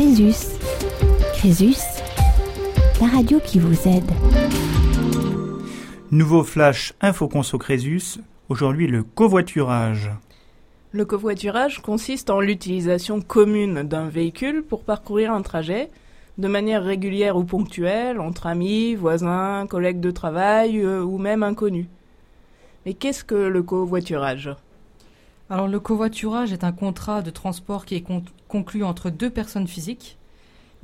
Crésus. Crésus, la radio qui vous aide. Nouveau flash Info Conso Crésus, aujourd'hui le covoiturage. Le covoiturage consiste en l'utilisation commune d'un véhicule pour parcourir un trajet de manière régulière ou ponctuelle entre amis, voisins, collègues de travail euh, ou même inconnus. Mais qu'est-ce que le covoiturage? Alors le covoiturage est un contrat de transport qui est conclu entre deux personnes physiques.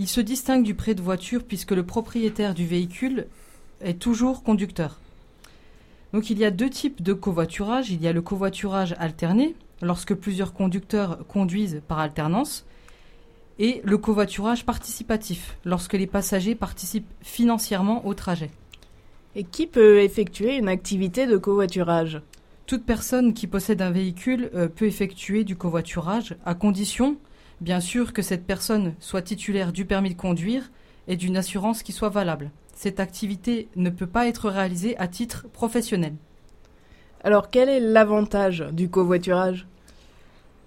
Il se distingue du prêt de voiture puisque le propriétaire du véhicule est toujours conducteur. Donc il y a deux types de covoiturage. Il y a le covoiturage alterné, lorsque plusieurs conducteurs conduisent par alternance, et le covoiturage participatif, lorsque les passagers participent financièrement au trajet. Et qui peut effectuer une activité de covoiturage? Toute personne qui possède un véhicule euh, peut effectuer du covoiturage, à condition, bien sûr, que cette personne soit titulaire du permis de conduire et d'une assurance qui soit valable. Cette activité ne peut pas être réalisée à titre professionnel. Alors quel est l'avantage du covoiturage?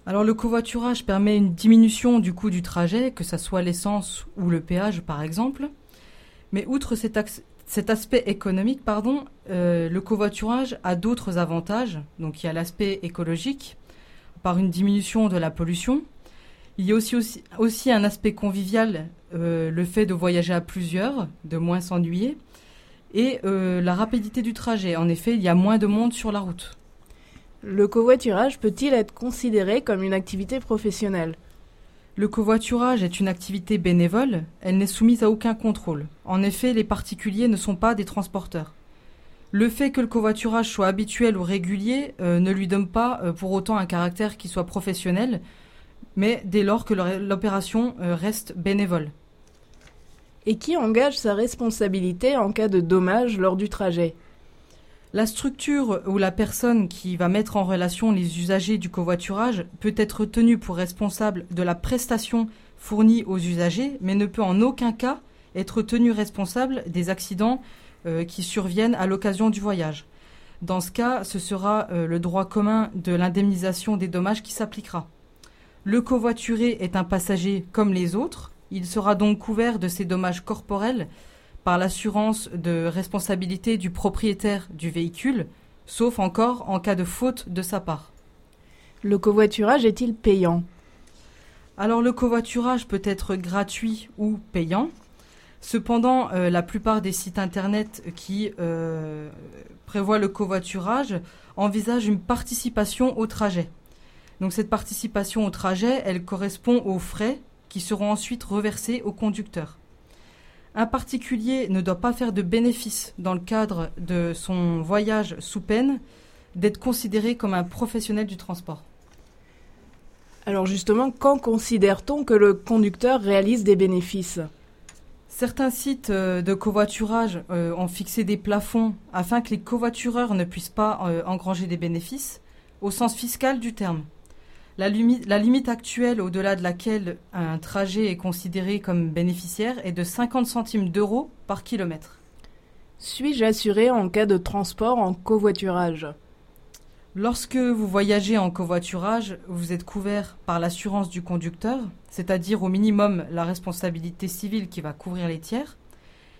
Alors le covoiturage permet une diminution du coût du trajet, que ce soit l'essence ou le péage par exemple. Mais outre cet, aspect économique, pardon, euh, le covoiturage a d'autres avantages. Donc il y a l'aspect écologique, par une diminution de la pollution. Il y a aussi, un aspect convivial, euh, le fait de voyager à plusieurs, de moins s'ennuyer, et euh, la rapidité du trajet. En effet, il y a moins de monde sur la route. Le covoiturage peut-il être considéré comme une activité professionnelle? Le covoiturage est une activité bénévole, elle n'est soumise à aucun contrôle. En effet, les particuliers ne sont pas des transporteurs. Le fait que le covoiturage soit habituel ou régulier euh, ne lui donne pas euh, pour autant un caractère qui soit professionnel, mais dès lors que l'opération euh, reste bénévole. Et qui engage sa responsabilité en cas de dommage lors du trajet? La structure ou la personne qui va mettre en relation les usagers du covoiturage peut être tenue pour responsable de la prestation fournie aux usagers, mais ne peut en aucun cas être tenue responsable des accidents euh, qui surviennent à l'occasion du voyage. Dans ce cas, ce sera euh, le droit commun de l'indemnisation des dommages qui s'appliquera. Le covoituré est un passager comme les autres, il sera donc couvert de ces dommages corporels par l'assurance de responsabilité du propriétaire du véhicule, sauf encore en cas de faute de sa part. Le covoiturage est-il payant? Alors le covoiturage peut être gratuit ou payant. Cependant, euh, la plupart des sites internet qui euh, prévoient le covoiturage envisagent une participation au trajet. Donc cette participation au trajet, elle correspond aux frais qui seront ensuite reversés au conducteur. Un particulier ne doit pas faire de bénéfice dans le cadre de son voyage sous peine d'être considéré comme un professionnel du transport. Alors justement, quand considère-t-on que le conducteur réalise des bénéfices? Certains sites euh, de covoiturage euh, ont fixé des plafonds afin que les covoitureurs ne puissent pas euh, engranger des bénéfices au sens fiscal du terme. La, limite actuelle au-delà de laquelle un trajet est considéré comme bénéficiaire est de 50 centimes d'euros par kilomètre. Suis-je assuré en cas de transport en covoiturage? Lorsque vous voyagez en covoiturage, vous êtes couvert par l'assurance du conducteur, c'est-à-dire au minimum la responsabilité civile qui va couvrir les tiers.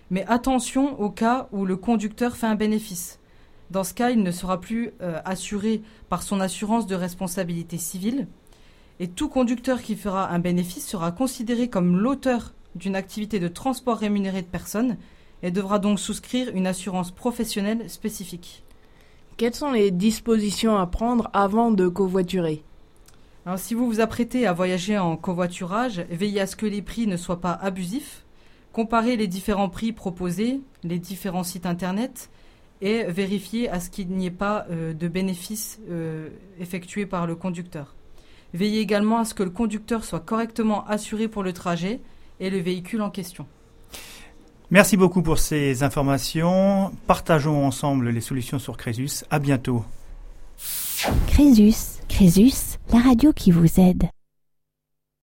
Mais attention au cas où le conducteur fait un bénéfice. Dans ce cas, il ne sera plus euh, assuré par son assurance de responsabilité civile. Et tout conducteur qui fera un bénéfice sera considéré comme l'auteur d'une activité de transport rémunéré de personnes et devra donc souscrire une assurance professionnelle spécifique. Quelles sont les dispositions à prendre avant de covoiturer? Alors, si vous vous apprêtez à voyager en covoiturage, veillez à ce que les prix ne soient pas abusifs. Comparez les différents prix proposés, les différents sites internet, et vérifier à ce qu'il n'y ait pas euh, de bénéfices euh, effectués par le conducteur. Veillez également à ce que le conducteur soit correctement assuré pour le trajet et le véhicule en question. Merci beaucoup pour ces informations. Partageons ensemble les solutions sur Crésus. À bientôt. Crésus, Crésus, la radio qui vous aide.